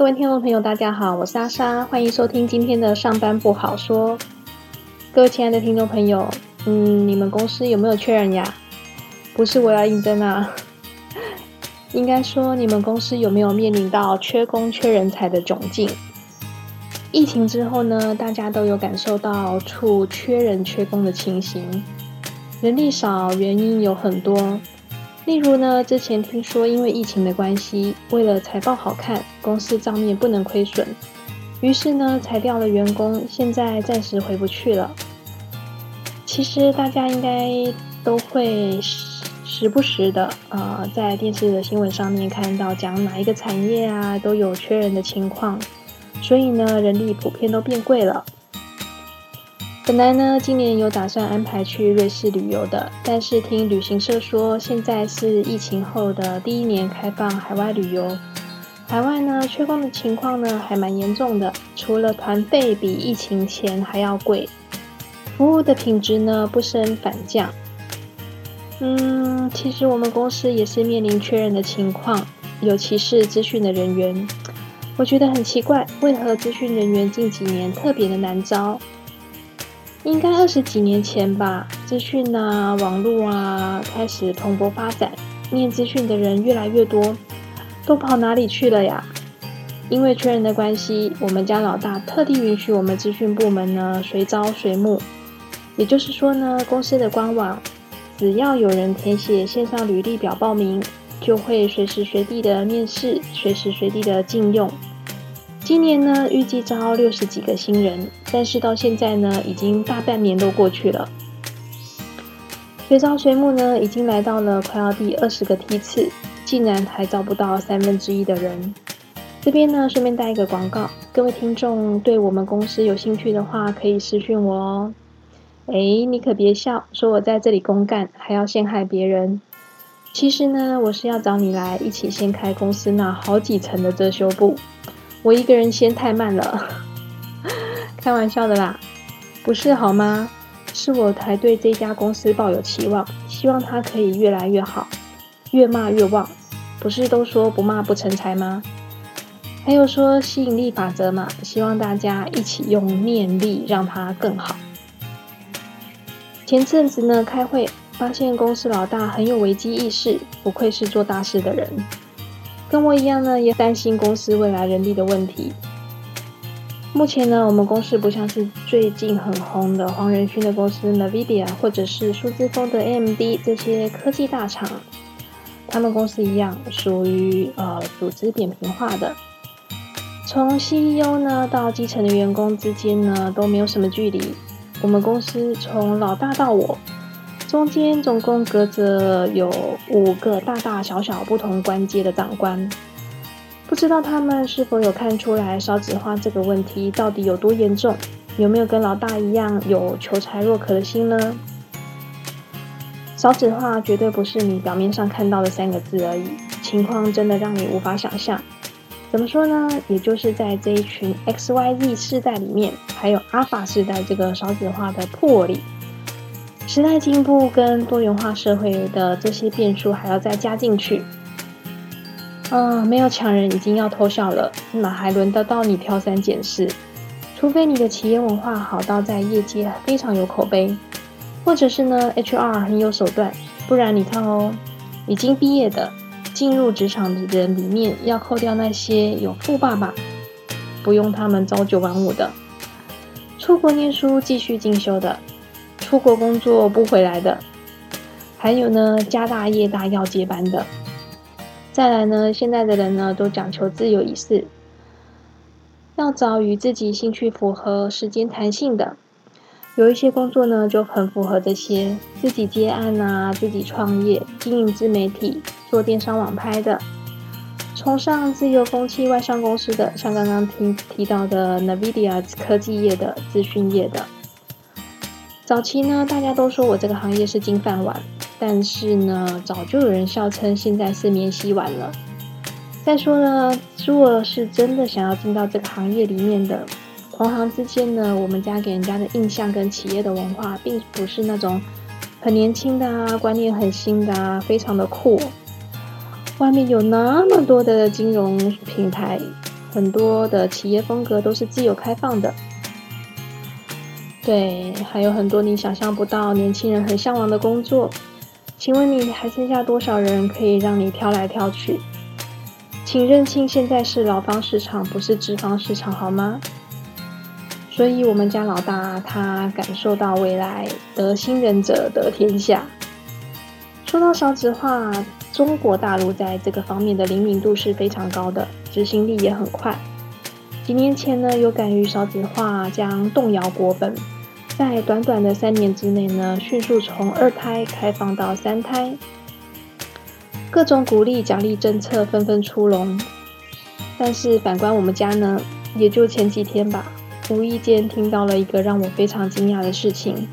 各位听众朋友，大家好，我是阿莎，欢迎收听今天的上班不好说。各位亲爱的听众朋友，嗯，你们公司有没有缺人呀？不是我要应征啊，应该说你们公司有没有面临到缺工缺人才的窘境？疫情之后呢，大家都有感受到处缺人缺工的情形，人力少原因有很多。例如呢，之前听说因为疫情的关系，为了财报好看，公司账面不能亏损，于是呢裁掉了员工，现在暂时回不去了。其实大家应该都会时时不时的呃在电视的新闻上面看到讲哪一个产业啊都有缺人的情况，所以呢人力普遍都变贵了。本来呢，今年有打算安排去瑞士旅游的，但是听旅行社说，现在是疫情后的第一年开放海外旅游，海外呢缺工的情况呢还蛮严重的，除了团费比疫情前还要贵，服务的品质呢不升反降。嗯，其实我们公司也是面临缺人的情况，尤其是资讯的人员，我觉得很奇怪，为何资讯人员近几年特别的难招？应该二十几年前吧，资讯啊、网络啊开始蓬勃发展，念资讯的人越来越多，都跑哪里去了呀？因为缺人的关系，我们家老大特地允许我们资讯部门呢随招随募，也就是说呢，公司的官网只要有人填写线上履历表报名，就会随时随地的面试，随时随地的禁用。今年呢，预计招六十几个新人，但是到现在呢，已经大半年都过去了。随招随募呢，已经来到了快要第二十个梯次，竟然还招不到三分之一的人。这边呢，顺便带一个广告，各位听众对我们公司有兴趣的话，可以私讯我哦。哎，你可别笑，说我在这里公干，还要陷害别人。其实呢，我是要找你来一起掀开公司那好几层的遮羞布。我一个人先太慢了，开玩笑的啦，不是好吗？是我才对这家公司抱有期望，希望它可以越来越好，越骂越旺。不是都说不骂不成才吗？还有说吸引力法则嘛，希望大家一起用念力让它更好。前阵子呢，开会发现公司老大很有危机意识，不愧是做大事的人。跟我一样呢，也担心公司未来人力的问题。目前呢，我们公司不像是最近很红的黄仁勋的公司 Nvidia，或者是数字风的 AMD 这些科技大厂，他们公司一样，属于呃组织扁平化的。从 CEO 呢到基层的员工之间呢，都没有什么距离。我们公司从老大到我。中间总共隔着有五个大大小小不同关阶的长官，不知道他们是否有看出来少子化这个问题到底有多严重？有没有跟老大一样有求财若渴的心呢？少子化绝对不是你表面上看到的三个字而已，情况真的让你无法想象。怎么说呢？也就是在这一群 X Y Z 世代里面，还有阿法世代这个少子化的破里。时代进步跟多元化社会的这些变数还要再加进去，啊，没有强人已经要偷笑了，哪还轮得到你挑三拣四？除非你的企业文化好到在业界非常有口碑，或者是呢 HR 很有手段，不然你看哦，已经毕业的进入职场的人里面，要扣掉那些有富爸爸，不用他们朝九晚五的，出国念书继续进修的。出国工作不回来的，还有呢，家大业大要接班的。再来呢，现在的人呢都讲求自由仪式，要找与自己兴趣符合、时间弹性的。有一些工作呢就很符合这些，自己接案啊，自己创业、经营自媒体、做电商网拍的，崇尚自由风气、外商公司的，像刚刚听提到的 Nvidia 科技业的、资讯业的。早期呢，大家都说我这个行业是金饭碗，但是呢，早就有人笑称现在是免洗碗了。再说呢，如果是真的想要进到这个行业里面的同行之间呢，我们家给人家的印象跟企业的文化，并不是那种很年轻的啊，观念很新的啊，非常的酷。外面有那么多的金融平台，很多的企业风格都是自由开放的。对，还有很多你想象不到年轻人很向往的工作。请问你还剩下多少人可以让你挑来挑去？请认清现在是劳方市场，不是资方市场，好吗？所以，我们家老大他感受到未来得新人者得天下。说到少子化，中国大陆在这个方面的灵敏度是非常高的，执行力也很快。几年前呢，有敢于少子化将动摇国本，在短短的三年之内呢，迅速从二胎开放到三胎，各种鼓励奖励政策纷纷出笼。但是反观我们家呢，也就前几天吧。无意间听到了一个让我非常惊讶的事情，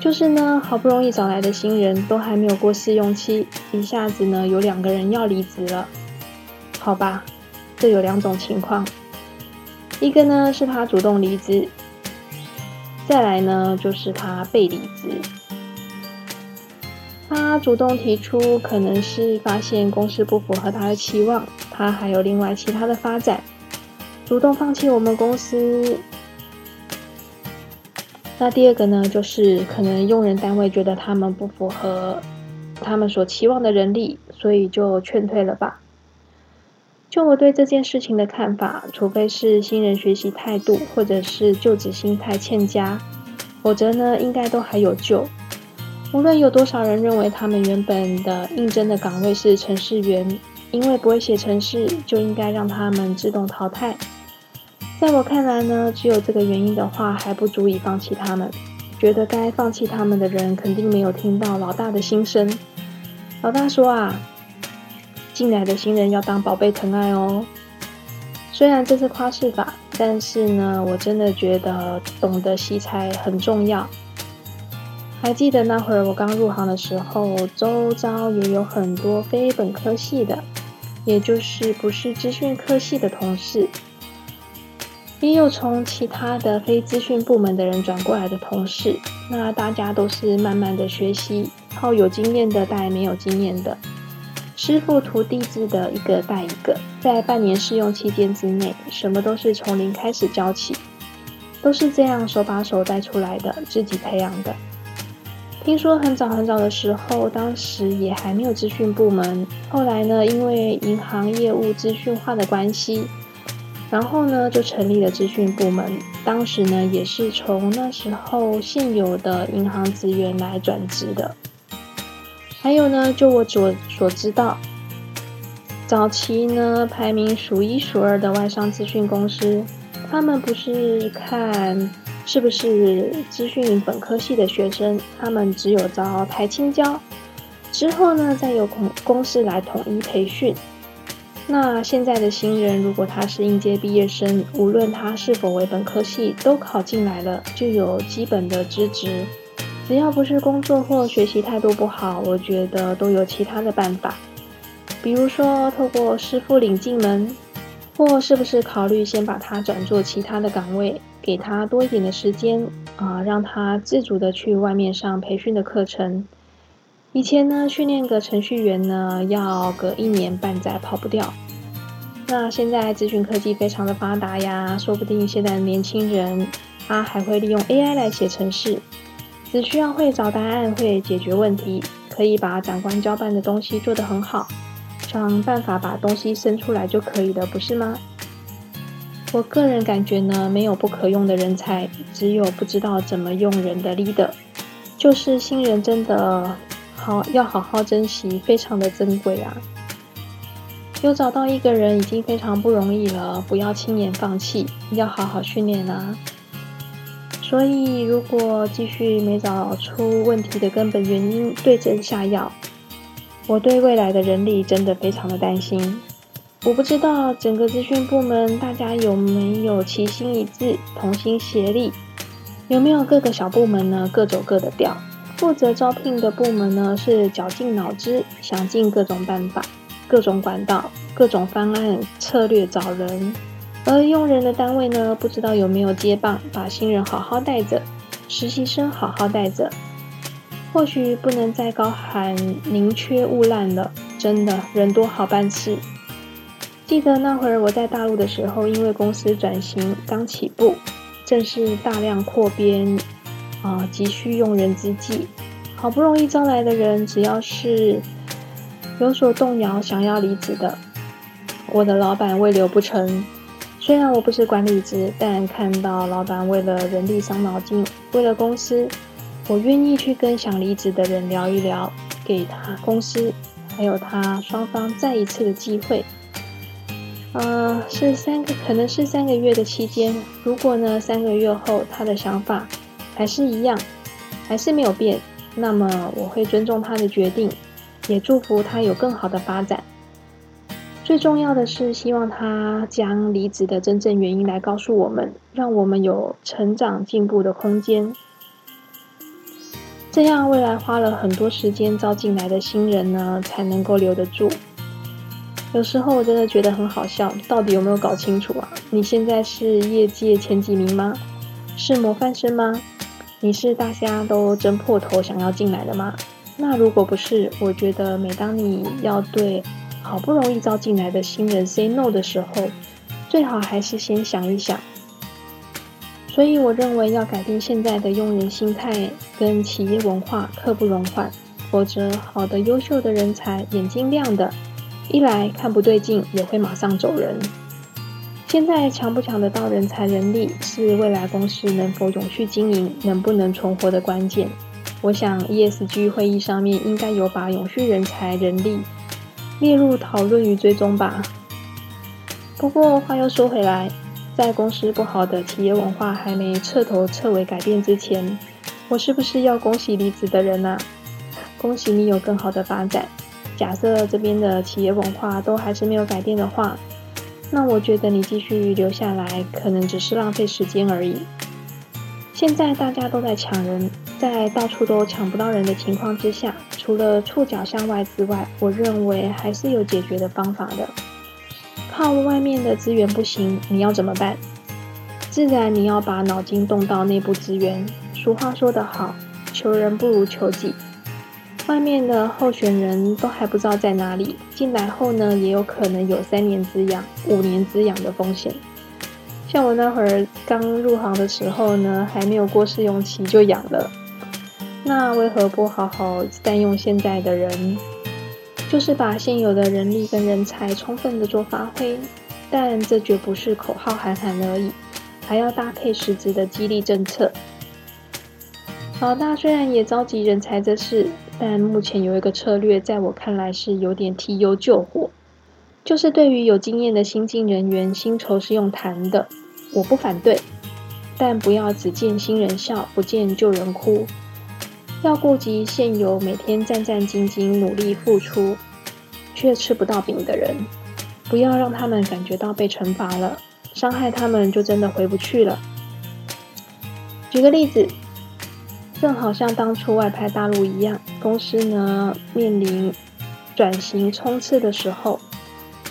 就是呢，好不容易找来的新人都还没有过试用期，一下子呢有两个人要离职了。好吧，这有两种情况，一个呢是他主动离职，再来呢就是他被离职。他主动提出，可能是发现公司不符合他的期望，他还有另外其他的发展。主动放弃我们公司。那第二个呢，就是可能用人单位觉得他们不符合他们所期望的人力，所以就劝退了吧。就我对这件事情的看法，除非是新人学习态度或者是就职心态欠佳，否则呢，应该都还有救。无论有多少人认为他们原本的应征的岗位是程序员，因为不会写程式，就应该让他们自动淘汰。在我看来呢，只有这个原因的话，还不足以放弃他们。觉得该放弃他们的人，肯定没有听到老大的心声。老大说啊，进来的新人要当宝贝疼爱哦。虽然这是夸饰法，但是呢，我真的觉得懂得惜才很重要。还记得那会儿我刚入行的时候，周遭也有很多非本科系的，也就是不是资讯科系的同事。也有从其他的非资讯部门的人转过来的同事，那大家都是慢慢的学习，靠有经验的带没有经验的，师傅徒弟制的一个带一个，在半年试用期间之内，什么都是从零开始教起，都是这样手把手带出来的，自己培养的。听说很早很早的时候，当时也还没有资讯部门，后来呢，因为银行业务资讯化的关系。然后呢，就成立了资讯部门。当时呢，也是从那时候现有的银行职员来转职的。还有呢，就我所所知道，早期呢排名数一数二的外商资讯公司，他们不是看是不是资讯本科系的学生，他们只有招台青教，之后呢，再由公公司来统一培训。那现在的新人，如果他是应届毕业生，无论他是否为本科系，都考进来了，就有基本的资质。只要不是工作或学习态度不好，我觉得都有其他的办法。比如说，透过师傅领进门，或是不是考虑先把他转做其他的岗位，给他多一点的时间啊，让他自主的去外面上培训的课程。以前呢，训练个程序员呢，要隔一年半载跑不掉。那现在咨询科技非常的发达呀，说不定现在的年轻人他还会利用 AI 来写程式，只需要会找答案，会解决问题，可以把长官交办的东西做得很好，想办法把东西生出来就可以了，不是吗？我个人感觉呢，没有不可用的人才，只有不知道怎么用人的 leader，就是新人真的。好，要好好珍惜，非常的珍贵啊！有找到一个人已经非常不容易了，不要轻言放弃，要好好训练啊！所以，如果继续没找出问题的根本原因，对症下药，我对未来的人力真的非常的担心。我不知道整个资讯部门大家有没有齐心一致、同心协力，有没有各个小部门呢各走各的调？负责招聘的部门呢，是绞尽脑汁，想尽各种办法、各种管道、各种方案策略找人；而用人的单位呢，不知道有没有接棒，把新人好好带着，实习生好好带着。或许不能再高喊宁缺毋滥了，真的人多好办事。记得那会儿我在大陆的时候，因为公司转型刚起步，正是大量扩编啊，急需用人之际，好不容易招来的人，只要是有所动摇，想要离职的，我的老板未留不成。虽然我不是管理职，但看到老板为了人力伤脑筋，为了公司，我愿意去跟想离职的人聊一聊，给他公司还有他双方再一次的机会。呃，是三个，可能是三个月的期间。如果呢，三个月后他的想法还是一样，还是没有变，那么我会尊重他的决定，也祝福他有更好的发展。最重要的是，希望他将离职的真正原因来告诉我们，让我们有成长进步的空间。这样，未来花了很多时间招进来的新人呢，才能够留得住。有时候我真的觉得很好笑，到底有没有搞清楚啊？你现在是业界前几名吗？是模范生吗？你是大家都争破头想要进来的吗？那如果不是，我觉得每当你要对好不容易招进来的新人 say no 的时候，最好还是先想一想。所以我认为要改变现在的用人心态跟企业文化，刻不容缓，否则好的优秀的人才，眼睛亮的。一来看不对劲，也会马上走人。现在抢不抢得到人才人力，是未来公司能否永续经营、能不能存活的关键。我想 ESG 会议上面应该有把永续人才人力列入讨论与追踪吧。不过话又说回来，在公司不好的企业文化还没彻头彻尾改变之前，我是不是要恭喜离职的人呢？恭喜你有更好的发展。假设这边的企业文化都还是没有改变的话，那我觉得你继续留下来可能只是浪费时间而已。现在大家都在抢人，在到处都抢不到人的情况之下，除了触角向外之外，我认为还是有解决的方法的。靠外面的资源不行，你要怎么办？自然你要把脑筋动到内部资源。俗话说得好，求人不如求己。外面的候选人都还不知道在哪里，进来后呢，也有可能有三年之痒、五年之痒的风险。像我那会儿刚入行的时候呢，还没有过试用期就养了。那为何不好好善用现在的人？就是把现有的人力跟人才充分的做发挥，但这绝不是口号喊喊而已，还要搭配实质的激励政策。老大虽然也着急人才这事。但目前有一个策略，在我看来是有点提油救火，就是对于有经验的新进人员，薪酬是用谈的，我不反对，但不要只见新人笑，不见旧人哭，要顾及现有每天战战兢兢、努力付出却吃不到饼的人，不要让他们感觉到被惩罚了，伤害他们就真的回不去了。举个例子。正好像当初外派大陆一样，公司呢面临转型冲刺的时候，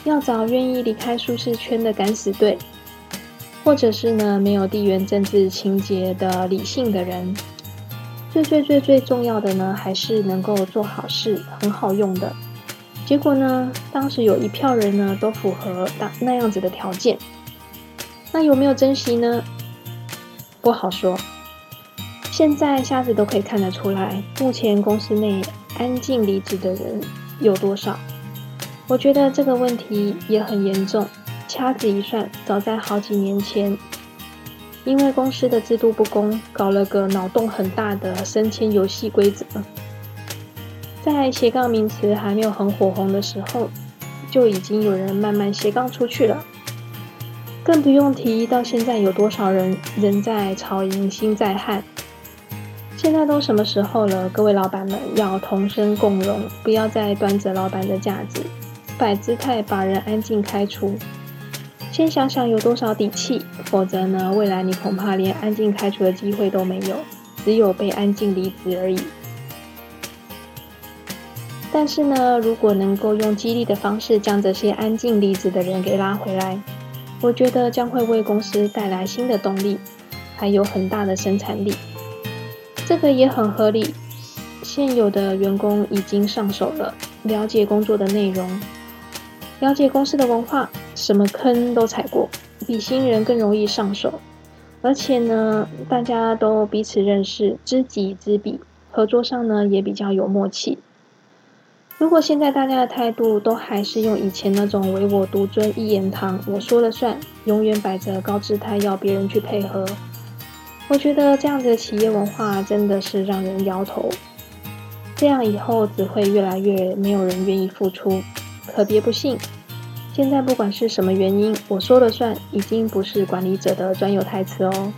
要找愿意离开舒适圈的敢死队，或者是呢没有地缘政治情节的理性的人。最最最最重要的呢，还是能够做好事、很好用的。结果呢，当时有一票人呢都符合那那样子的条件，那有没有珍惜呢？不好说。现在瞎子都可以看得出来，目前公司内安静离职的人有多少？我觉得这个问题也很严重。掐指一算，早在好几年前，因为公司的制度不公，搞了个脑洞很大的升迁游戏规则。在斜杠名词还没有很火红的时候，就已经有人慢慢斜杠出去了。更不用提到现在有多少人人在曹营心在汉。现在都什么时候了？各位老板们要同声共荣，不要再端着老板的架子，摆姿态把人安静开除。先想想有多少底气，否则呢，未来你恐怕连安静开除的机会都没有，只有被安静离职而已。但是呢，如果能够用激励的方式将这些安静离职的人给拉回来，我觉得将会为公司带来新的动力，还有很大的生产力。这个也很合理，现有的员工已经上手了，了解工作的内容，了解公司的文化，什么坑都踩过，比新人更容易上手。而且呢，大家都彼此认识，知己知彼，合作上呢也比较有默契。如果现在大家的态度都还是用以前那种唯我独尊、一言堂、我说了算，永远摆着高姿态要别人去配合，我觉得这样子的企业文化真的是让人摇头。这样以后只会越来越没有人愿意付出，可别不信。现在不管是什么原因，我说了算，已经不是管理者的专有台词哦。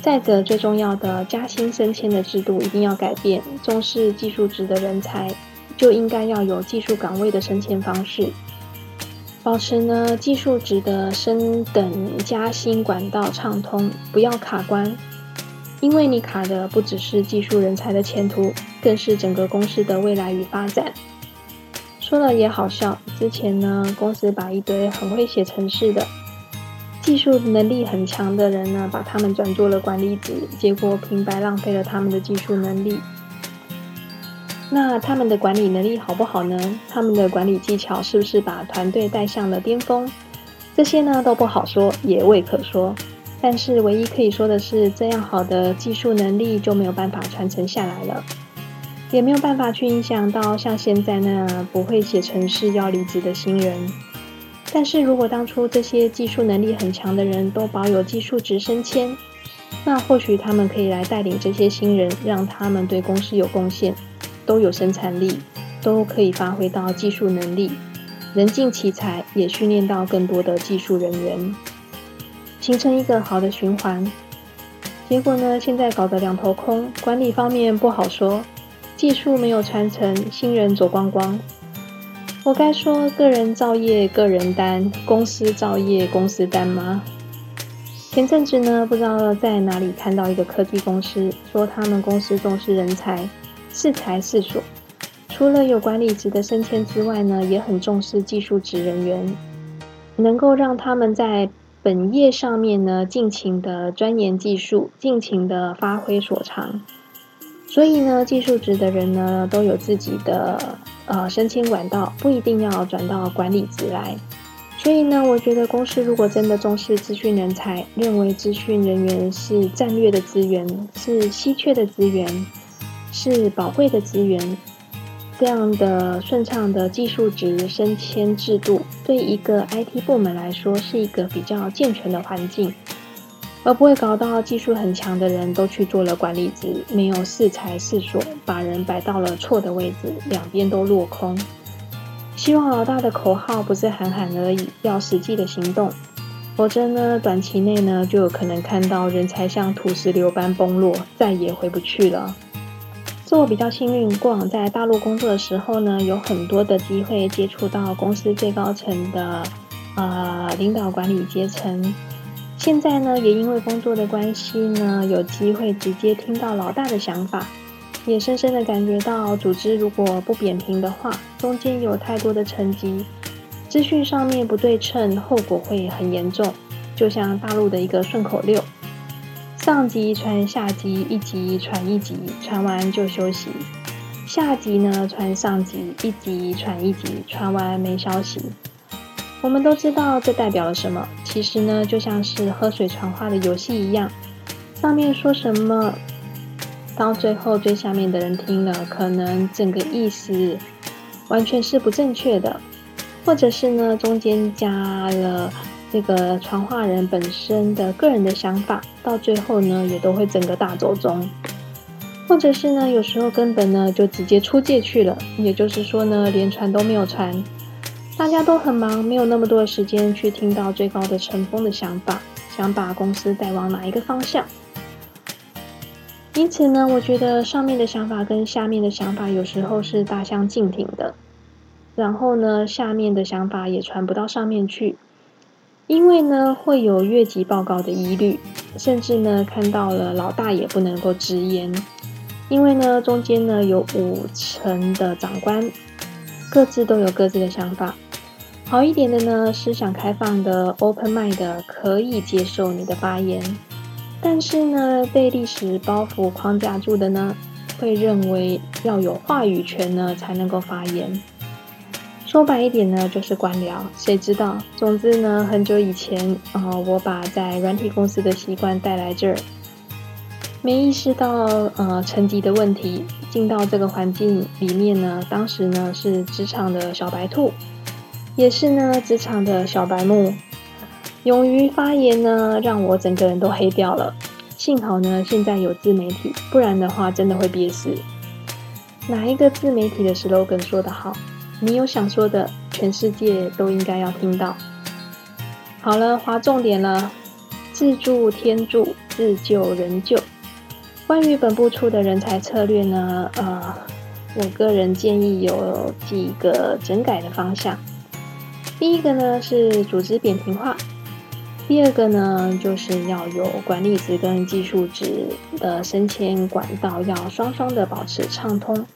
再者，最重要的加薪升迁的制度一定要改变，重视技术值的人才。就应该要有技术岗位的升迁方式，保持呢技术值的升等加薪管道畅通，不要卡关。因为你卡的不只是技术人才的前途，更是整个公司的未来与发展。说了也好笑，之前呢公司把一堆很会写程式的、技术能力很强的人呢，把他们转做了管理职，结果平白浪费了他们的技术能力。那他们的管理能力好不好呢？他们的管理技巧是不是把团队带向了巅峰？这些呢都不好说，也未可说。但是唯一可以说的是，这样好的技术能力就没有办法传承下来了，也没有办法去影响到像现在那不会写程式要离职的新人。但是如果当初这些技术能力很强的人都保有技术值升迁，那或许他们可以来带领这些新人，让他们对公司有贡献。都有生产力，都可以发挥到技术能力，人尽其才，也训练到更多的技术人员，形成一个好的循环。结果呢，现在搞得两头空，管理方面不好说，技术没有传承，新人走光光。我该说个人造业个人担，公司造业公司担吗？前阵子呢，不知道在哪里看到一个科技公司，说他们公司重视人才。是才是所，除了有管理职的升迁之外呢，也很重视技术职人员，能够让他们在本业上面呢尽情的钻研技术，尽情的发挥所长。所以呢，技术职的人呢都有自己的呃升迁管道，不一定要转到管理职来。所以呢，我觉得公司如果真的重视资讯人才，认为资讯人员是战略的资源，是稀缺的资源。是宝贵的资源，这样的顺畅的技术值升迁制度，对一个 IT 部门来说是一个比较健全的环境，而不会搞到技术很强的人都去做了管理职，没有适才适所，把人摆到了错的位置，两边都落空。希望老大的口号不是喊喊而已，要实际的行动，否则呢，短期内呢就有可能看到人才像土石流般崩落，再也回不去了。是我比较幸运，过往在大陆工作的时候呢，有很多的机会接触到公司最高层的呃领导管理阶层。现在呢，也因为工作的关系呢，有机会直接听到老大的想法，也深深的感觉到，组织如果不扁平的话，中间有太多的层级，资讯上面不对称，后果会很严重。就像大陆的一个顺口溜。上级传下级，一级传一级，传完就休息；下级呢传上级，一级传一级，传完没消息。我们都知道这代表了什么。其实呢，就像是喝水传话的游戏一样，上面说什么，到最后最下面的人听了，可能整个意思完全是不正确的，或者是呢中间加了。这个传话人本身的个人的想法，到最后呢，也都会整个大走中，或者是呢，有时候根本呢就直接出界去了，也就是说呢，连传都没有传，大家都很忙，没有那么多的时间去听到最高的乘风的想法，想把公司带往哪一个方向。因此呢，我觉得上面的想法跟下面的想法有时候是大相径庭的，然后呢，下面的想法也传不到上面去。因为呢，会有越级报告的疑虑，甚至呢，看到了老大也不能够直言。因为呢，中间呢有五层的长官，各自都有各自的想法。好一点的呢，思想开放的 open mind 可以接受你的发言，但是呢，被历史包袱框架住的呢，会认为要有话语权呢才能够发言。说白一点呢，就是官僚。谁知道？总之呢，很久以前啊，我把在软体公司的习惯带来这儿，没意识到呃层级的问题。进到这个环境里面呢，当时呢是职场的小白兔，也是呢职场的小白目。勇于发言呢，让我整个人都黑掉了。幸好呢，现在有自媒体，不然的话真的会憋死。哪一个自媒体的 slogan 说得好？你有想说的，全世界都应该要听到。好了，划重点了。自助天助，自救人救。关于本部出的人才策略呢，呃，我个人建议有几个整改的方向。第一个呢是组织扁平化，第二个呢就是要有管理职跟技术职的升迁管道要双双的保持畅通。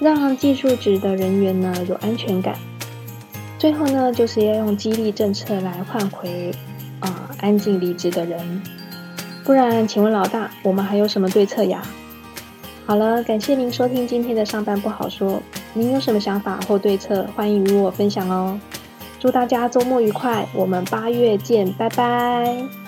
让技术职的人员呢有安全感。最后呢，就是要用激励政策来换回啊安静离职的人。不然，请问老大，我们还有什么对策呀？好了，感谢您收听今天的上班不好说。您有什么想法或对策，欢迎与我分享哦。祝大家周末愉快，我们八月见，拜拜。